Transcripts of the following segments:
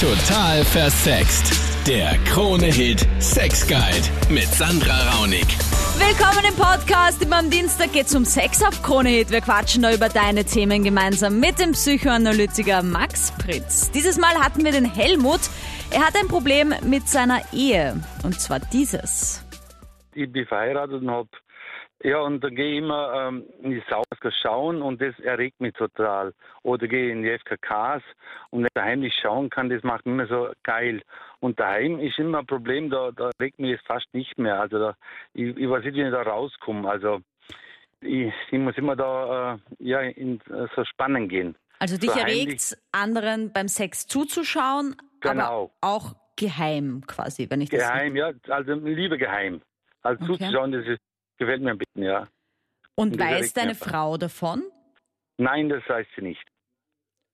Total versext. Der Krone-Hit Sex Guide mit Sandra Raunig. Willkommen im Podcast. Immer am Dienstag geht's um Sex auf Krone Hit. Wir quatschen da über deine Themen gemeinsam mit dem Psychoanalytiker Max Fritz. Dieses Mal hatten wir den Helmut. Er hat ein Problem mit seiner Ehe. Und zwar dieses. Ich bin verheiratet und habe ja, und dann gehe ich immer ähm, in die Sauna schauen und das erregt mich total. Oder gehe in die FKKs und wenn ich daheim nicht schauen kann, das macht mich immer so geil. Und daheim ist immer ein Problem, da, da regt mich das fast nicht mehr. Also da, ich, ich weiß nicht, wie ich da rauskomme. Also ich, ich muss immer da äh, ja, in so Spannen gehen. Also dich So erregt anderen beim Sex zuzuschauen, Genau. aber auch geheim quasi, wenn ich das Geheim, ja, also lieber geheim. Also Okay. zuzuschauen, das ist, gefällt mir ein bisschen, ja. Und Und weiß deine. Frau davon? Nein, das weiß sie nicht.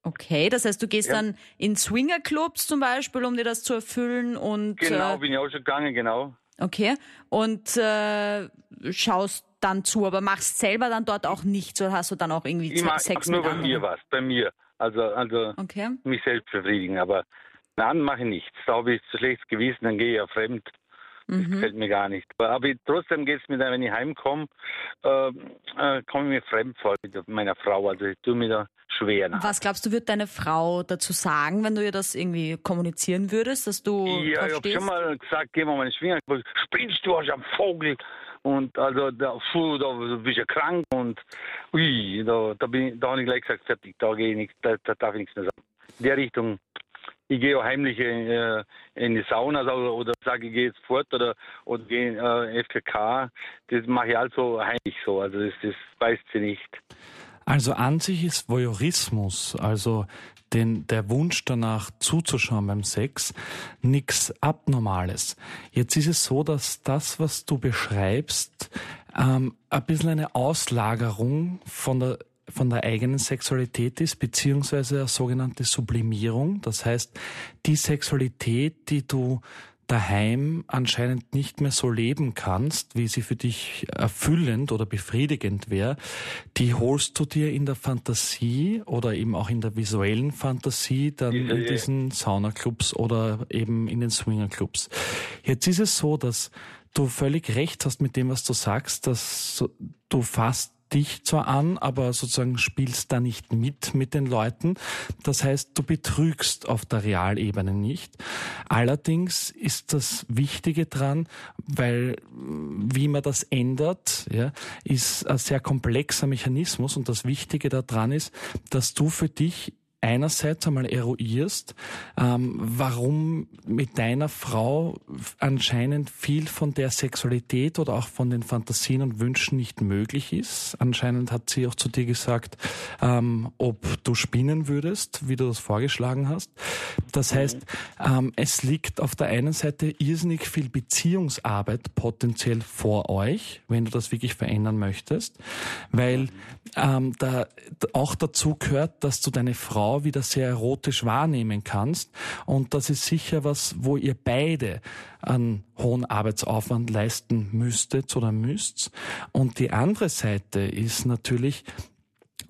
Okay, das heißt, du gehst Ja. dann in Swingerclubs zum Beispiel, um dir das zu erfüllen und Genau, äh, bin ich auch schon gegangen, genau. okay und äh, schaust dann zu, aber machst selber dann dort auch nichts oder hast du dann auch irgendwie Ich mache Sex nur mit bei anderen? mir was, bei mir. Also, also Okay. mich selbst befriedigen, aber nein, mache ich nichts. Da habe ich zu schlechtes Gewissen, dann gehe ich ja fremd. Das Mhm. gefällt mir gar nicht. Aber, aber trotzdem geht es mir dann, wenn ich heimkomme, äh, äh, komme ich mir fremd vor mit meiner Frau. Also ich tue mir da schwer nach. Was glaubst du, wird deine Frau dazu sagen, wenn du ihr das irgendwie kommunizieren würdest, dass du Ja, ich habe schon mal gesagt, geh mal meine Schwinger. Spinnst du, hast einen Vogel. Und also da, puh, da bist du krank und ui, da, da, bin ich, da habe ich gleich gesagt, fertig, da gehe ich nichts, da, da darf ich nichts mehr sagen. In der Richtung, ich gehe auch heimlich äh, in die Sauna oder, oder sage, ich gehe jetzt fort oder, oder gehe in äh, FKK. Das mache ich also heimlich so, also das, das weiß sie nicht. Also an sich ist Voyeurismus, also den, der Wunsch danach zuzuschauen beim Sex, nichts Abnormales. Jetzt ist es so, dass das, was du beschreibst, ähm, ein bisschen eine Auslagerung von der von der eigenen Sexualität ist, beziehungsweise eine sogenannte Sublimierung. Das heißt, die Sexualität, die du daheim anscheinend nicht mehr so leben kannst, wie sie für dich erfüllend oder befriedigend wäre, die holst du dir in der Fantasie oder eben auch in der visuellen Fantasie dann in diesen Saunaclubs oder eben in den Swingerclubs. Jetzt ist es so, dass du völlig recht hast mit dem, was du sagst, dass du fasst dich zwar an, aber sozusagen spielst da nicht mit mit den Leuten. Das heißt, du betrügst auf der Realebene nicht. Allerdings ist das Wichtige dran, weil mm, wie man das ändert, ja, ist ein sehr komplexer Mechanismus und das Wichtige daran ist, dass du für dich einerseits einmal eruierst, ähm, warum mit deiner Frau anscheinend viel von der Sexualität oder auch von den Fantasien und Wünschen nicht möglich ist. Anscheinend hat sie auch zu dir gesagt, ähm, ob du spinnen würdest, wie du das vorgeschlagen hast. Das heißt, ähm, es liegt auf der einen Seite irrsinnig viel Beziehungsarbeit potenziell vor euch, wenn du das wirklich verändern möchtest, weil ähm, da auch dazu gehört, dass du deine Frau wieder sehr erotisch wahrnehmen kannst und das ist sicher was, wo ihr beide einen hohen Arbeitsaufwand leisten müsstet oder müsst. Und die andere Seite ist natürlich,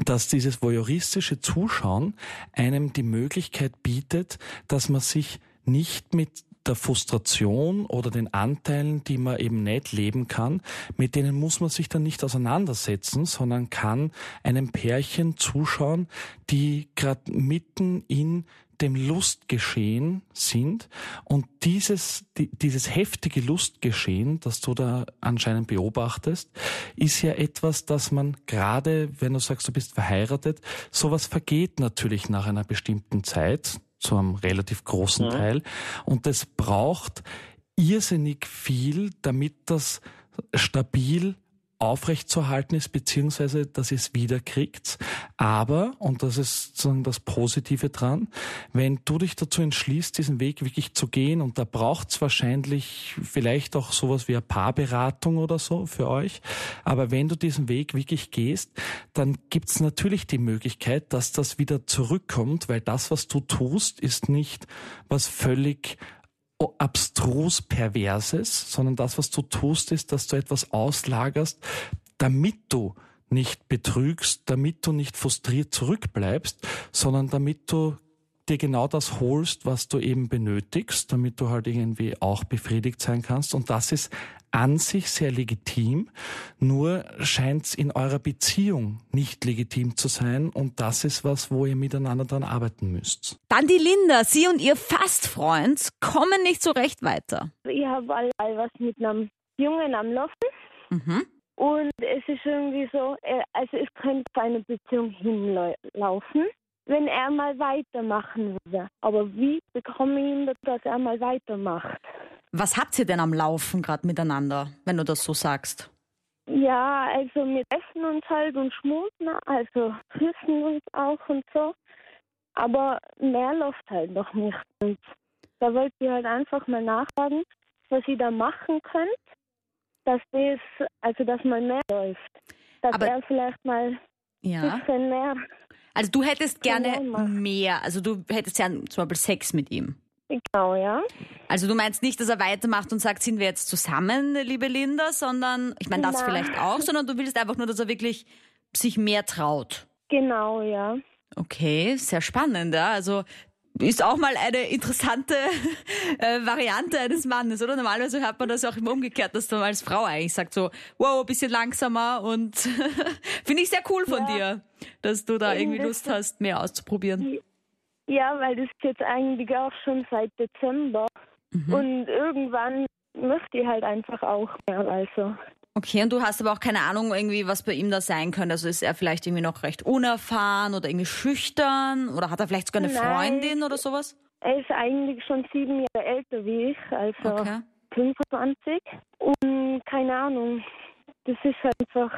dass dieses voyeuristische Zuschauen einem die Möglichkeit bietet, dass man sich nicht mit der Frustration oder den Anteilen, die man eben nicht leben kann, mit denen muss man sich dann nicht auseinandersetzen, sondern kann einem Pärchen zuschauen, die gerade mitten in dem Lustgeschehen sind. Und dieses, die, dieses heftige Lustgeschehen, das du da anscheinend beobachtest, ist ja etwas, das man gerade, wenn du sagst, du bist verheiratet, sowas vergeht natürlich nach einer bestimmten Zeit, zu einem relativ großen Teil. Und es braucht irrsinnig viel, damit das stabil aufrechtzuerhalten ist, beziehungsweise dass ihr es wiederkriegt. Aber, und das ist sozusagen das Positive dran, wenn du dich dazu entschließt, diesen Weg wirklich zu gehen, und da braucht es wahrscheinlich vielleicht auch sowas wie eine Paarberatung oder so für euch, aber wenn du diesen Weg wirklich gehst, dann gibt es natürlich die Möglichkeit, dass das wieder zurückkommt, weil das, was du tust, ist nicht was völlig abstrus Perverses, sondern das, was du tust, ist, dass du etwas auslagerst, damit du nicht betrügst, damit du nicht frustriert zurückbleibst, sondern damit du dir genau das holst, was du eben benötigst, damit du halt irgendwie auch befriedigt sein kannst. Und das ist an sich sehr legitim, nur scheint es in eurer Beziehung nicht legitim zu sein und das ist was, wo ihr miteinander dann arbeiten müsst. Dann die Linda, sie und ihr Fastfreund kommen nicht so recht weiter. Ich habe all was mit einem Jungen am Laufen Mhm. und es ist irgendwie so, äh, also es könnte zu einer Beziehung hinlaufen, wenn er mal weitermachen würde. Aber wie bekomme ich ihn, dass er mal weitermacht? Was habt ihr denn am Laufen gerade miteinander, wenn du das so sagst? Ja, also wir essen uns halt und schmusen, also küssen uns auch und so. Aber mehr läuft halt noch nicht. Und da wollte ich halt einfach mal nachfragen, was ihr da machen könnt, dass das, also dass mal mehr läuft. Dass Aber- er vielleicht mal ein Ja. bisschen mehr, Also du hättest gerne Genau machen. mehr, also du hättest ja zum Beispiel Sex mit ihm. Genau, ja. Also du meinst nicht, dass er weitermacht und sagt, sind wir jetzt zusammen, liebe Linda, sondern, ich meine das Nein. vielleicht auch, sondern du willst einfach nur, dass er wirklich sich mehr traut. Genau, ja. Okay, sehr spannend, ja. Also ist auch mal eine interessante äh, Variante eines Mannes, oder? Normalerweise hört man das auch immer umgekehrt, dass man als Frau eigentlich sagt so, wow, ein bisschen langsamer und finde ich sehr cool von Ja. dir, dass du da Eben, irgendwie Lust hast, mehr auszuprobieren. Ja, weil das ist jetzt eigentlich auch schon seit Dezember. Mhm. Und irgendwann möchte ich halt einfach auch mehr, also. Okay, und du hast aber auch keine Ahnung irgendwie, was bei ihm da sein könnte. Also ist er vielleicht irgendwie noch recht unerfahren oder irgendwie schüchtern oder hat er vielleicht sogar eine Nein. Freundin oder sowas? Er ist eigentlich schon sieben Jahre älter wie ich, also Okay. 25. Und keine Ahnung, das ist einfach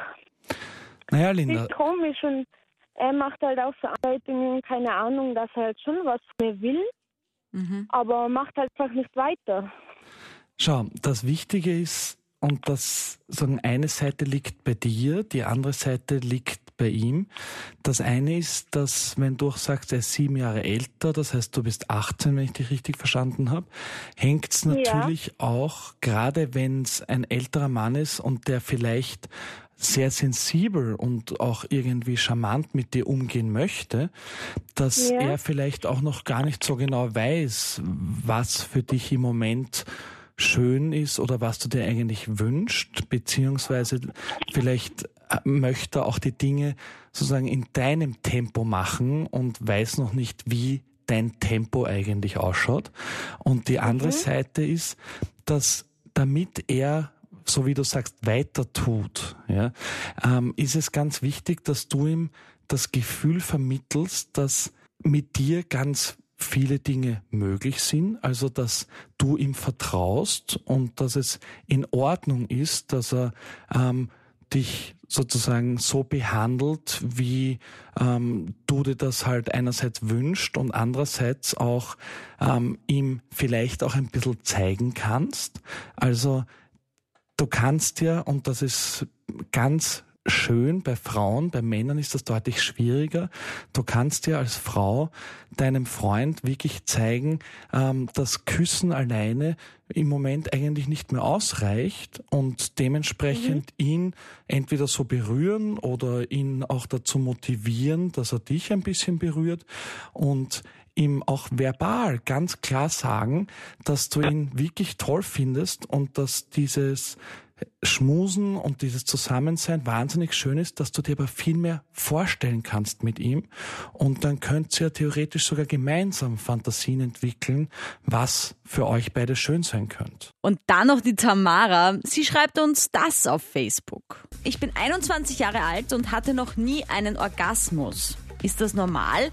Naja, Linda, ist komisch und er macht halt auch Verarbeitungen, keine Ahnung, dass er halt schon was von mir will, Mhm. aber macht halt einfach nicht weiter. schau, das Wichtige ist, und das sagen, eine Seite liegt bei dir, die andere Seite liegt bei ihm. Das eine ist, dass wenn du auch sagst, er ist sieben Jahre älter, das heißt, du bist 18, wenn ich dich richtig verstanden habe, hängt es natürlich auch, gerade wenn es ein älterer Mann ist und der vielleicht sehr sensibel und auch irgendwie charmant mit dir umgehen möchte, dass Ja. er vielleicht auch noch gar nicht so genau weiß, was für dich im Moment schön ist oder was du dir eigentlich wünscht, beziehungsweise vielleicht äh, möchte er auch die Dinge sozusagen in deinem Tempo machen und weiß noch nicht, wie dein Tempo eigentlich ausschaut. Und die andere Seite ist, dass damit er so wie du sagst, weiter tut, ja, ähm, ist es ganz wichtig, dass du ihm das Gefühl vermittelst, dass mit dir ganz viele Dinge möglich sind, also dass du ihm vertraust und dass es in Ordnung ist, dass er ähm, dich sozusagen so behandelt, wie ähm, du dir das halt einerseits wünscht und andererseits auch ähm, ihm vielleicht auch ein bisschen zeigen kannst. Also du kannst ja, und das ist ganz schön bei Frauen, bei Männern ist das deutlich schwieriger. Du kannst dir als Frau deinem Freund wirklich zeigen, ähm, dass Küssen alleine im Moment eigentlich nicht mehr ausreicht und dementsprechend ihn entweder so berühren oder ihn auch dazu motivieren, dass er dich ein bisschen berührt und ihm auch verbal ganz klar sagen, dass du ihn wirklich toll findest und dass dieses Schmusen und dieses Zusammensein wahnsinnig schön ist, dass du dir aber viel mehr vorstellen kannst mit ihm. Und dann könnt ihr theoretisch sogar gemeinsam Fantasien entwickeln, was für euch beide schön sein könnte. Und dann noch die Tamara. Sie schreibt uns das auf Facebook. Ich bin 21 Jahre alt und hatte noch nie einen Orgasmus. Ist das normal?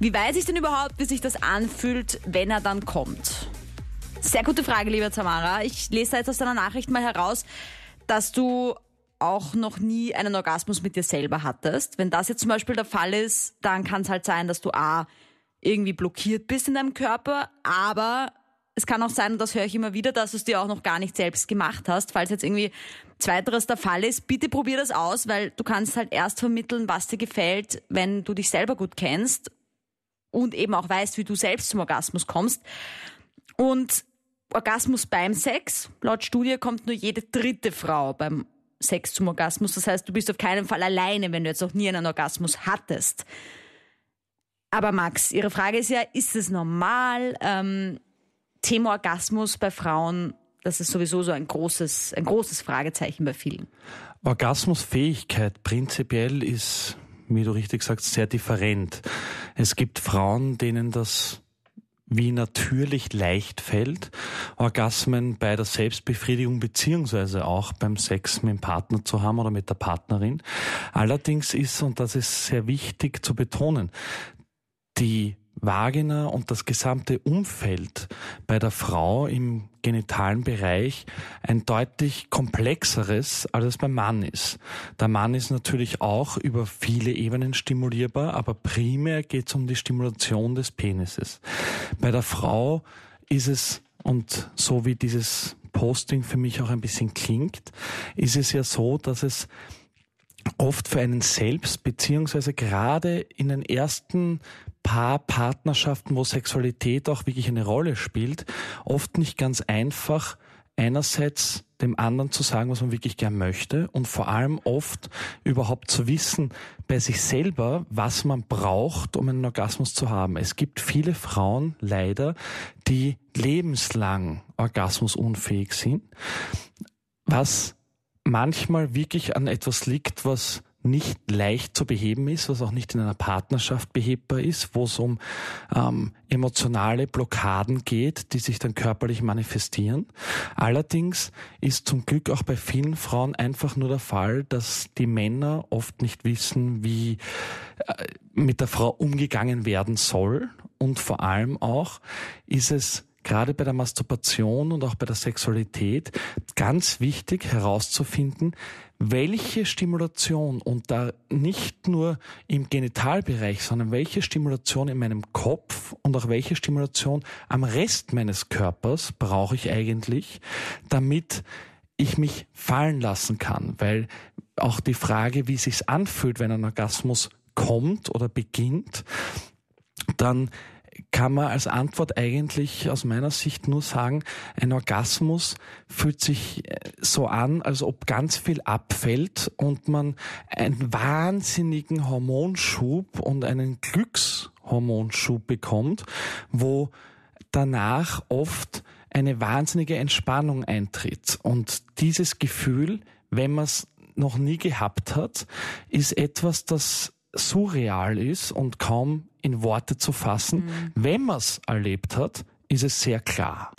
Wie weiß ich denn überhaupt, wie sich das anfühlt, wenn er dann kommt? Sehr gute Frage, lieber Tamara. Ich lese da jetzt aus deiner Nachricht mal heraus, dass du auch noch nie einen Orgasmus mit dir selber hattest. Wenn das jetzt zum Beispiel der Fall ist, dann kann es halt sein, dass du A, irgendwie blockiert bist in deinem Körper, aber es kann auch sein, und das höre ich immer wieder, dass du es dir auch noch gar nicht selbst gemacht hast. Falls jetzt irgendwie zweiteres der Fall ist, bitte probier das aus, weil du kannst halt erst vermitteln, was dir gefällt, wenn du dich selber gut kennst und eben auch weißt, wie du selbst zum Orgasmus kommst. Und Orgasmus beim Sex, laut Studie kommt nur jede dritte Frau beim Sex zum Orgasmus. Das heißt, du bist auf keinen Fall alleine, wenn du jetzt noch nie einen Orgasmus hattest. Aber Max, Ihre Frage ist ja, ist es normal? Ähm, Thema Orgasmus bei Frauen, das ist sowieso so ein großes, ein großes Fragezeichen bei vielen. Orgasmusfähigkeit prinzipiell ist, wie du richtig sagst, sehr different. Es gibt Frauen, denen das wie natürlich leicht fällt, Orgasmen bei der Selbstbefriedigung beziehungsweise auch beim Sex mit dem Partner zu haben oder mit der Partnerin. Allerdings ist, und das ist sehr wichtig zu betonen, die Vagina und das gesamte Umfeld bei der Frau im genitalen Bereich ein deutlich komplexeres, als es beim Mann ist. Der Mann ist natürlich auch über viele Ebenen stimulierbar, aber primär geht es um die Stimulation des Penises. Bei der Frau ist es, und so wie dieses Posting für mich auch ein bisschen klingt, ist es ja so, dass es oft für einen selbst, beziehungsweise gerade in den ersten paar Partnerschaften, wo Sexualität auch wirklich eine Rolle spielt, oft nicht ganz einfach, einerseits dem anderen zu sagen, was man wirklich gern möchte und vor allem oft überhaupt zu wissen bei sich selber, was man braucht, um einen Orgasmus zu haben. Es gibt viele Frauen leider, die lebenslang orgasmusunfähig sind, was manchmal wirklich an etwas liegt, was nicht leicht zu beheben ist, was auch nicht in einer Partnerschaft behebbar ist, wo es um ähm, emotionale Blockaden geht, die sich dann körperlich manifestieren. Allerdings ist zum Glück auch bei vielen Frauen einfach nur der Fall, dass die Männer oft nicht wissen, wie äh, mit der Frau umgegangen werden soll. Und vor allem auch ist es gerade bei der Masturbation und auch bei der Sexualität ganz wichtig herauszufinden, welche Stimulation und da nicht nur im Genitalbereich, sondern welche Stimulation in meinem Kopf und auch welche Stimulation am Rest meines Körpers brauche ich eigentlich, damit ich mich fallen lassen kann, weil auch die Frage, wie es sich anfühlt, wenn ein Orgasmus kommt oder beginnt, dann kann man als Antwort eigentlich aus meiner Sicht nur sagen, ein Orgasmus fühlt sich äh, so an, als ob ganz viel abfällt und man einen wahnsinnigen Hormonschub und einen Glückshormonschub bekommt, wo danach oft eine wahnsinnige Entspannung eintritt. Und dieses Gefühl, wenn man es noch nie gehabt hat, ist etwas, das surreal ist und kaum in Worte zu fassen. Mhm. Wenn man es erlebt hat, ist es sehr klar.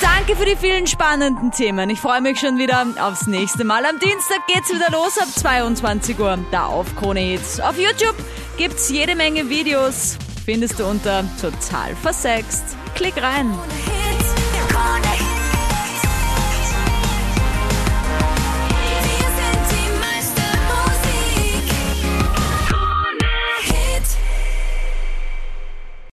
Danke für die vielen spannenden Themen. Ich freue mich schon wieder aufs nächste Mal. Am Dienstag geht's wieder los ab 22 Uhr, da auf Krone Hits. Auf YouTube gibt's jede Menge Videos. Findest du unter total versext. Klick rein.